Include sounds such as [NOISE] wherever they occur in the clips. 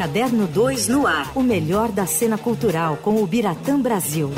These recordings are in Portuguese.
Caderno 2 no ar. O melhor da cena cultural com o Biratã Brasil.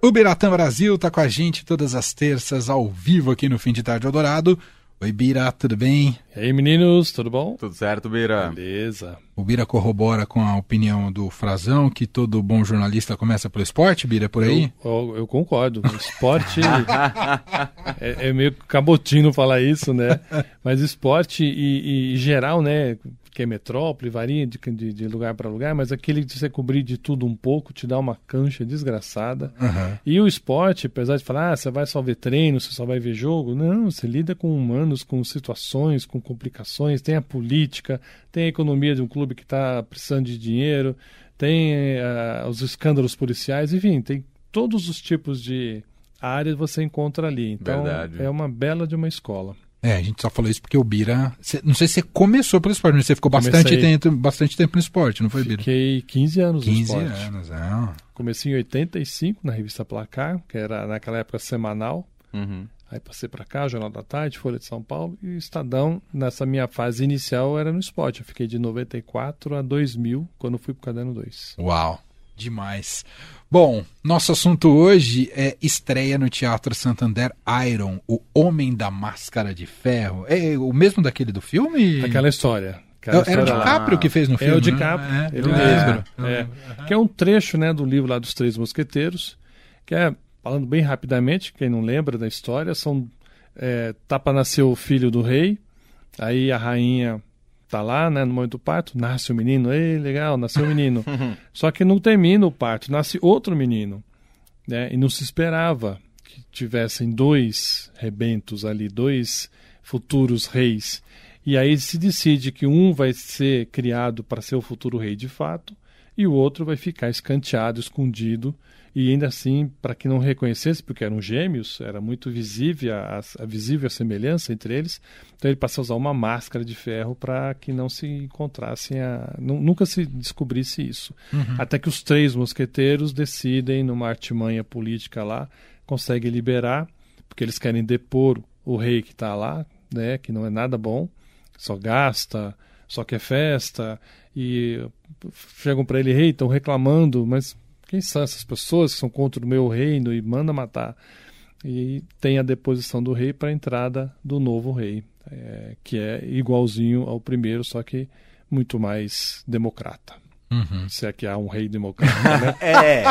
O Biratã Brasil tá com a gente todas as terças ao vivo aqui no Fim de Tarde Eldorado. Oi, Bira, tudo bem? E aí, meninos, tudo bom? Tudo certo, Bira? Beleza. O Bira corrobora com a opinião do Frazão que todo bom jornalista começa pelo esporte, Bira, por aí? Eu, eu, eu concordo. O esporte [LAUGHS] é, é, meio cabotino falar isso, né? Mas esporte e, e geral, né? Que é metrópole, varia de, de, de lugar para lugar, mas aquele de você cobrir de tudo um pouco te dá uma cancha desgraçada. Uhum. E o esporte, apesar de falar, ah, você vai só ver treino, você só vai ver jogo, não, você lida com humanos, com situações, com complicações, tem a política, tem a economia de um clube que está precisando de dinheiro, tem uh, os escândalos policiais, enfim, tem todos os tipos de áreas você encontra ali. Então, Verdade. é uma bela de uma escola. É, a gente só falou isso porque o Bira. Cê, não sei se você começou pelo esporte, mas você ficou bastante tempo, bastante tempo no esporte, não foi, Bira? Fiquei 15 anos 15 no esporte. 15 anos, é. Comecei em 85 na revista Placar, que era naquela época semanal. Uhum. Aí passei para cá, Jornal da Tarde, Folha de São Paulo e Estadão. Nessa minha fase inicial era no esporte. Eu fiquei de 94 a 2000, quando fui para o Caderno 2. Uau, demais. Bom, nosso assunto hoje é estreia no Teatro Santander Iron, o Homem da Máscara de Ferro. É o mesmo daquele do filme? Aquela história. Aquela Era o DiCaprio lá. que fez no filme. É o DiCaprio, né? ele é, mesmo. É. Que é um trecho né, do livro lá dos Três Mosqueteiros, que é, falando bem rapidamente, quem não lembra da história, são. É, tá para nascer o filho do rei, aí a rainha tá lá, né, no momento do parto, nasce o um menino, ei, legal, nasceu o um menino. [LAUGHS] Só que não termina o parto, nasce outro menino, né? E não se esperava que tivessem dois rebentos ali, dois futuros reis. E aí se decide que um vai ser criado para ser o futuro rei de fato, e o outro vai ficar escanteado, escondido, e ainda assim, para que não reconhecesse, porque eram gêmeos, era muito visível a, a, visível a semelhança entre eles, então ele passou a usar uma máscara de ferro para que não se encontrassem, a, nunca se descobrisse isso. Uhum. Até que os três mosqueteiros decidem, numa artimanha política lá, conseguem liberar, porque eles querem depor o rei que está lá, né, que não é nada bom, só gasta, só quer festa, e chegam para ele, rei, estão reclamando, mas quem são essas pessoas que são contra o meu reino e manda matar? E tem a deposição do rei para a entrada do novo rei, é, que é igualzinho ao primeiro, só que muito mais democrata. Uhum. Se é que há um rei democrata, né? [LAUGHS] é.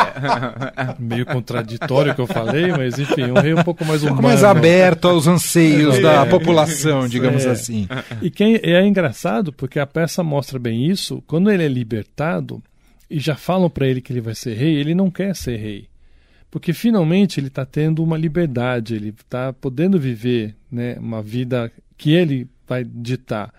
Meio contraditório o que eu falei, mas enfim, um rei um pouco mais humano. Um pouco mais aberto aos anseios é. da população, digamos é. assim. E quem, é engraçado porque a peça mostra bem isso. Quando ele é libertado, e já falam para ele que ele vai ser rei, ele não quer ser rei. Porque finalmente ele está tendo uma liberdade, ele está podendo viver né, uma vida que ele vai ditar.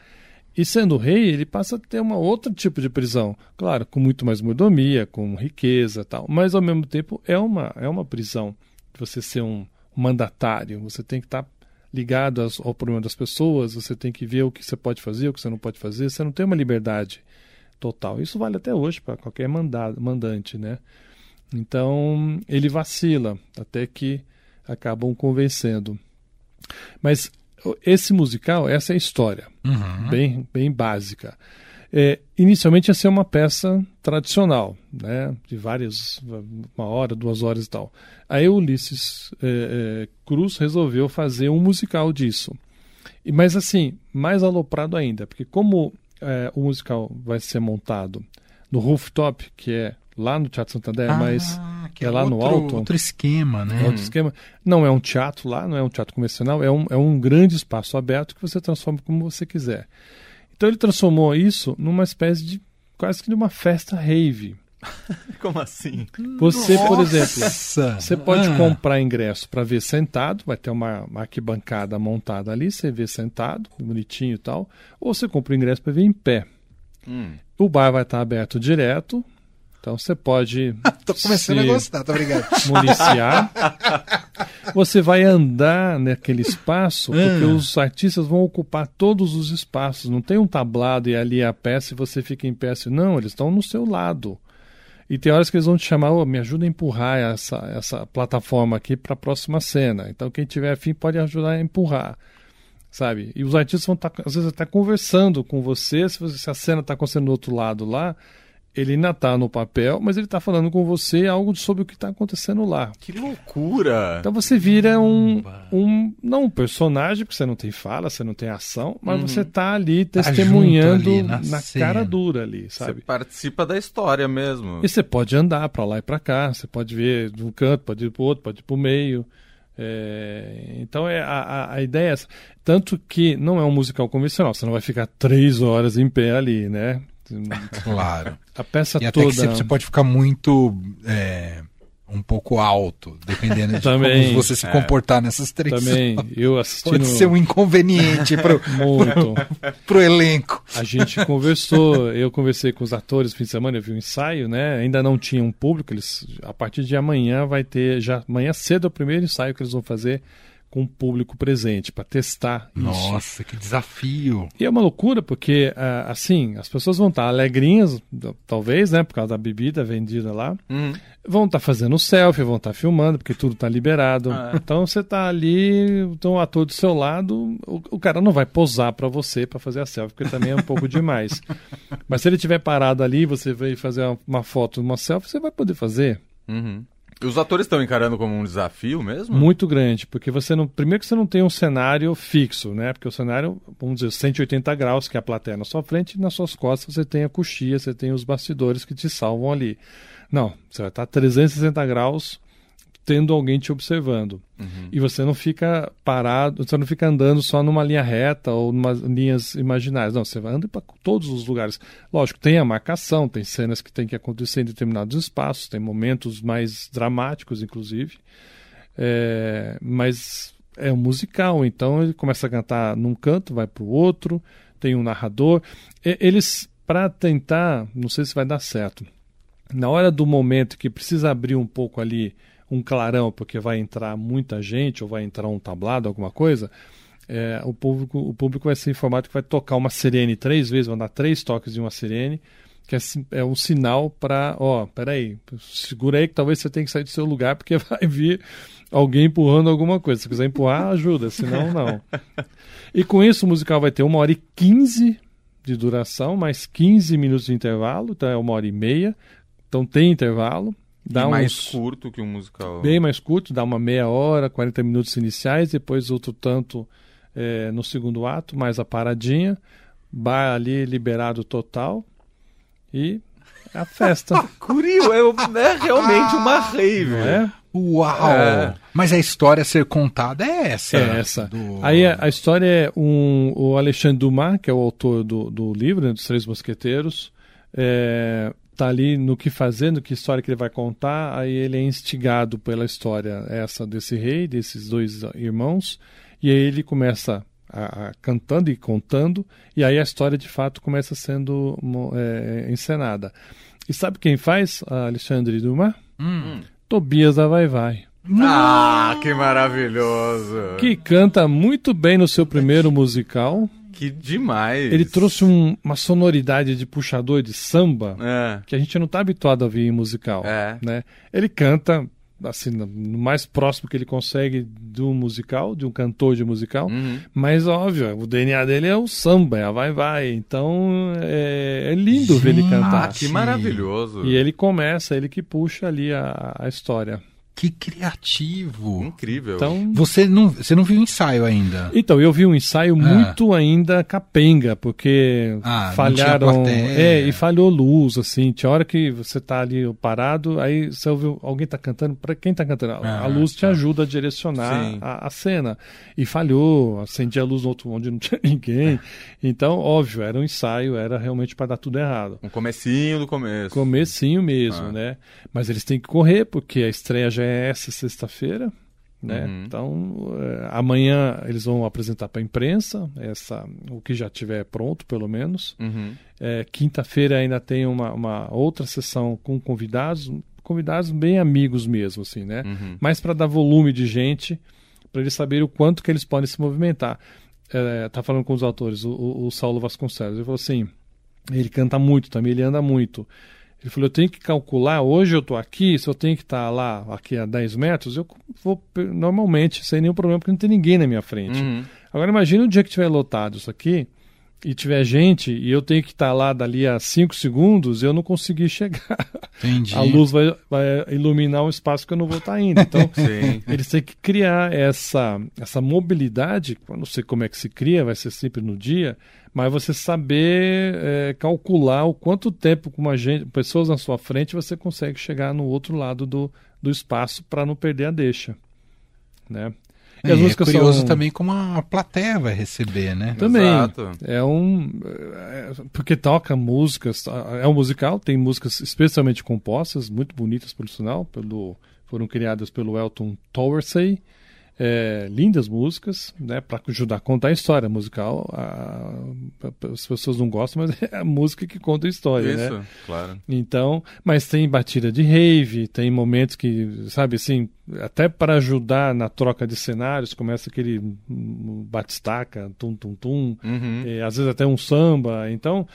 E sendo rei, ele passa a ter uma outro tipo de prisão. Claro, com muito mais mordomia, com riqueza tal. Mas ao mesmo tempo é uma, é uma prisão. Você ser um mandatário, você tem que estar tá ligado ao problema das pessoas, você tem que ver o que você pode fazer, o que você não pode fazer. Você não tem uma liberdade total. Isso vale até hoje para qualquer mandado, mandante, né? Então ele vacila até que acabam convencendo. Mas esse musical, essa é a história, uhum. bem, bem básica. É, inicialmente ia ser uma peça tradicional, né, de várias, uma hora, duas horas e tal. Aí o Ulisses é, é, Cruz resolveu fazer um musical disso. E, mas assim, mais aloprado ainda, porque como é, o musical vai ser montado no rooftop, que é lá no Teatro Santander, ah, mas que é, lá outro, no alto. Outro esquema, né? Outro esquema. Não é um teatro lá, não é um teatro convencional, é um, é um grande espaço aberto que você transforma como você quiser. Então ele transformou isso numa espécie de quase que de uma festa rave. [LAUGHS] Como assim? Você, Nossa. por exemplo, você pode Ah. comprar ingresso para ver sentado, vai ter uma, uma arquibancada montada ali, você vê sentado, bonitinho e tal, ou você compra o ingresso para ver em pé. Hum. O bar vai estar aberto direto, então você pode [LAUGHS] Tô começando a gostar, tá obrigado. [LAUGHS] municiar. Você vai andar naquele espaço, porque Ah. os artistas vão ocupar todos os espaços. Não tem um tablado e ali a peça e você fica em pé. assim. Não, eles estão no seu lado. E tem horas que eles vão te chamar, "Ô, me ajuda a empurrar essa, essa plataforma aqui para a próxima cena. Então quem tiver afim pode ajudar a empurrar. sabe? E os artistas vão estar, às vezes, até conversando com você, se, você, se a cena está acontecendo do outro lado lá, ele ainda está no papel, mas ele está falando com você algo sobre o que está acontecendo lá. Que loucura! Então você vira um, um não um personagem, porque você não tem fala, você não tem ação, mas Uhum. você está ali Tá testemunhando junto ali na na, cara dura ali, Você sabe? participa da história mesmo. E você pode andar para lá e para cá, você pode ver de um canto, pode ir para o outro, pode ir para o meio. É, então é, a, a, a ideia é essa. Tanto que não é um musical convencional, você não vai ficar três horas em pé ali, né? Claro. A peça E até toda. que você, você pode ficar muito. é, um pouco alto, dependendo de Também, como você se é. comportar nessas três Também, horas. eu assistindo Pode ser um inconveniente muito. [LAUGHS] pro elenco. A gente conversou, eu conversei com os atores no fim de semana, eu vi um ensaio, né? Ainda não tinha um público, eles a partir de amanhã vai ter, já amanhã cedo é o primeiro ensaio que eles vão fazer com o público presente para testar isso. Nossa, que desafio. E é uma loucura porque ah, assim, as pessoas vão estar alegrinhas, d- talvez, né, por causa da bebida vendida lá. Uhum. Vão estar fazendo selfie, vão estar filmando, porque tudo está liberado. Ah. Então você está ali, então o ator do seu lado, o, o cara não vai posar para você para fazer a selfie, porque também é um pouco demais. [LAUGHS] Mas se ele estiver parado ali, você veio fazer uma, uma foto, uma selfie, você vai poder fazer. Uhum. Os atores estão encarando como um desafio mesmo? Muito grande, porque você não. Primeiro que você não tem um cenário fixo, né? Porque o cenário, vamos dizer, 180 graus, que é a plateia na sua frente, e nas suas costas você tem a coxia, você tem os bastidores que te salvam ali. Não, você vai estar 360 graus tendo alguém te observando. Uhum. E você não fica parado, você não fica andando só numa linha reta ou numa linhas imaginárias. Não, você vai andando para todos os lugares. Lógico, tem a marcação, tem cenas que tem que acontecer em determinados espaços, tem momentos mais dramáticos, inclusive. É, mas é um musical, então ele começa a cantar num canto, vai para o outro, tem um narrador. E- Eles, para tentar, não sei se vai dar certo, na hora do momento que precisa abrir um pouco ali um clarão, porque vai entrar muita gente ou vai entrar um tablado, alguma coisa, é, o, público, o público vai ser informado que vai tocar uma sirene três vezes, vão dar três toques de uma sirene, que é, é um sinal para, ó, peraí, segura aí que talvez você tenha que sair do seu lugar, porque [LAUGHS] vai vir alguém empurrando alguma coisa. Se quiser empurrar, ajuda, senão não. E com isso o musical vai ter uma hora e quinze de duração, mais 15 minutos de intervalo, então é uma hora e meia. Então tem intervalo. Dá e mais uns curto que um musical. bem mais curto, dá uma meia hora, 40 minutos iniciais, depois outro tanto eh, no segundo ato, mais a paradinha, bar ali liberado total e a festa, [LAUGHS] Curio, é, é realmente uma rave. não é? Uau! É. Mas a história a ser contada é essa. É essa. do- Aí a, a história é um, o Alexandre Dumas, que é o autor do, do livro, né, dos Três Mosqueteiros, é, tá ali no que fazer, no que história que ele vai contar, aí ele é instigado pela história essa desse rei, desses dois irmãos, e aí ele começa a, a- cantando e contando, e aí a história de fato começa sendo é, encenada. E sabe quem faz a Alexandre Dumas? Hum. Tobias da Vai Vai. Ah, que maravilhoso. Que canta muito bem no seu primeiro musical. Que demais. Ele trouxe um- uma sonoridade de puxador de samba É. que a gente não está habituado a ouvir em musical. É. Né? Ele canta assim no mais próximo que ele consegue de um musical, de um cantor de musical. Uhum. Mas óbvio, o DNA dele é o samba, é a vai vai. Então é, é lindo ver ele Gente. Ah, cantar. que maravilhoso. E ele começa, ele que puxa ali a, a história. Que criativo. Incrível. Então, Você não, você não viu o ensaio ainda? Então, eu vi um ensaio muito ainda capenga, porque Ah, não falharam. É, e falhou luz, assim. Tinha hora que você tá ali parado, aí você ouviu alguém tá cantando. Para quem tá cantando? A- Ah, a luz te tá. ajuda a direcionar a, a cena. E falhou, acendia a luz no outro onde não [LAUGHS] tinha ninguém. Então, óbvio, era um ensaio, era realmente para dar tudo errado. Um comecinho do começo. Comecinho mesmo, Ah. né? Mas eles têm que correr, porque a estreia já é essa sexta-feira, né? Uhum. Então, eh, amanhã eles vão apresentar para a imprensa essa, o que já tiver pronto, pelo menos. Uhum. Eh, Quinta-feira ainda tem uma, uma outra sessão com convidados, convidados bem amigos mesmo, assim, né? Uhum. Mas para dar volume de gente, para eles saberem o quanto que eles podem se movimentar. É, tá falando com os autores, o, o- o Saulo Vasconcelos, ele falou assim, ele canta muito também, ele anda muito. Ele falou, eu tenho que calcular, hoje eu tô aqui, se eu tenho que estar lá, aqui a 10 metros, eu vou normalmente, sem nenhum problema, porque não tem ninguém na minha frente. Uhum. Agora imagine o dia que tiver lotado isso aqui e tiver gente e eu tenho que estar lá dali a 5 segundos, eu não consegui [LAUGHS] chegar. Entendi. A luz vai, vai iluminar um espaço que eu não vou estar indo. Então, [LAUGHS] eles têm que criar essa, essa mobilidade. Eu não sei como é que se cria, vai ser sempre no dia, mas você saber é, calcular o quanto tempo com uma gente, pessoas na sua frente você consegue chegar no outro lado do, do espaço para não perder a deixa. Né? E é curioso são... também como a plateia vai receber, né? Também. Exato. É um. É, porque toca músicas. É um musical, tem músicas especialmente compostas, muito bonitas, por sinal, pelo, foram criadas pelo Elton Towersey. É, lindas músicas, né, para ajudar a contar a história musical. A, a, as pessoas não gostam, mas [LAUGHS] é a música que conta a história, Isso, né? claro. Então, mas tem batida de rave, tem momentos que, sabe, assim, até para ajudar na troca de cenários, começa aquele batistaca, tum tum tum, uhum. é, às vezes até um samba. Então,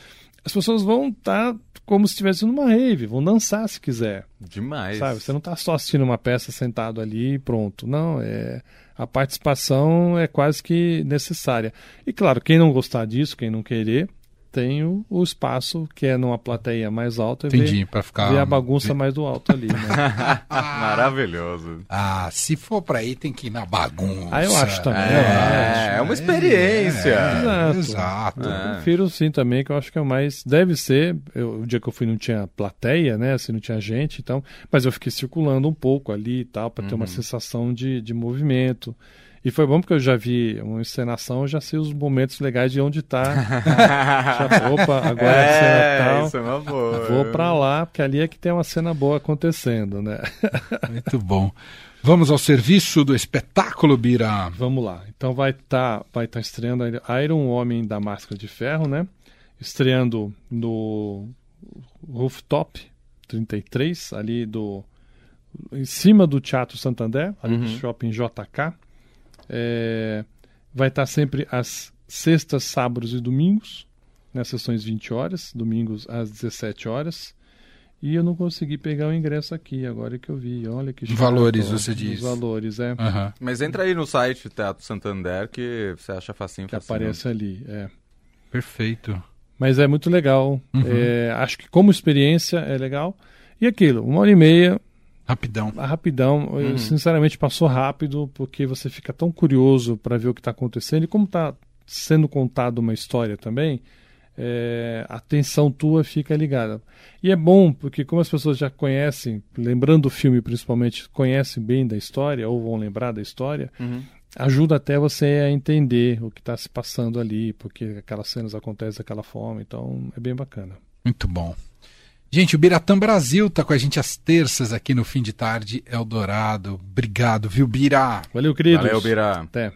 as pessoas vão estar tá como se estivesse numa rave, vão dançar se quiser. Demais. Sabe? Você não está só assistindo uma peça sentado ali e pronto. Não, é a participação é quase que necessária. E claro, quem não gostar disso, quem não querer, tem o, o, espaço que é numa plateia mais alta e Entendi, ver, ficar... ver a bagunça mais do alto ali. Né? [LAUGHS] Maravilhoso. Ah, se for para ir tem que ir na bagunça. Ah, eu acho também. É, é uma experiência. É, exato. exato. É. Eu prefiro sim também, que eu acho que é o mais. Deve ser. Eu, o dia que eu fui não tinha plateia, né? Assim, não tinha gente, então. Mas eu fiquei circulando um pouco ali e tal, para uhum. ter uma uhum. sensação de, de movimento. E foi bom porque eu já vi uma encenação, eu já sei os momentos legais de onde está. [LAUGHS] já, opa, agora é, é cena tal. Isso é uma boa. Vou para lá, porque ali é que tem uma cena boa acontecendo, né? [LAUGHS] Muito bom. Vamos ao serviço do espetáculo, Bira. Vamos lá. Então vai estar tá, vai tá estreando Iron Homem da Máscara de Ferro, né? Estreando no Rooftop 33, ali do em cima do Teatro Santander, ali uhum. no Shopping JK. É, vai estar sempre às sextas, sábados e domingos, nas sessões 20 horas, domingos às 17 horas. E eu não consegui pegar o ingresso aqui, agora que eu vi. Olha que chato, Valores, você diz. Valores, é. Uhum. Mas entra aí no site Teatro Santander que você acha facinho. Que facinho. aparece ali, é. Perfeito. Mas é muito legal. Uhum. É, acho que como experiência é legal. E aquilo, uma hora e meia, Rapidão. A rapidão, uhum. sinceramente passou rápido porque você fica tão curioso para ver o que está acontecendo e como está sendo contada uma história também, é, a atenção tua fica ligada. E é bom porque como as pessoas já conhecem, lembrando o filme principalmente, conhecem bem da história ou vão lembrar da história, uhum. ajuda até você a entender o que está se passando ali, porque aquelas cenas acontecem daquela forma. Então é bem bacana. Muito bom. Gente, o Biratã Brasil tá com a gente às terças aqui no fim de tarde, Eldorado. Obrigado, viu, Bira? Valeu, queridos. Valeu, Bira. Até.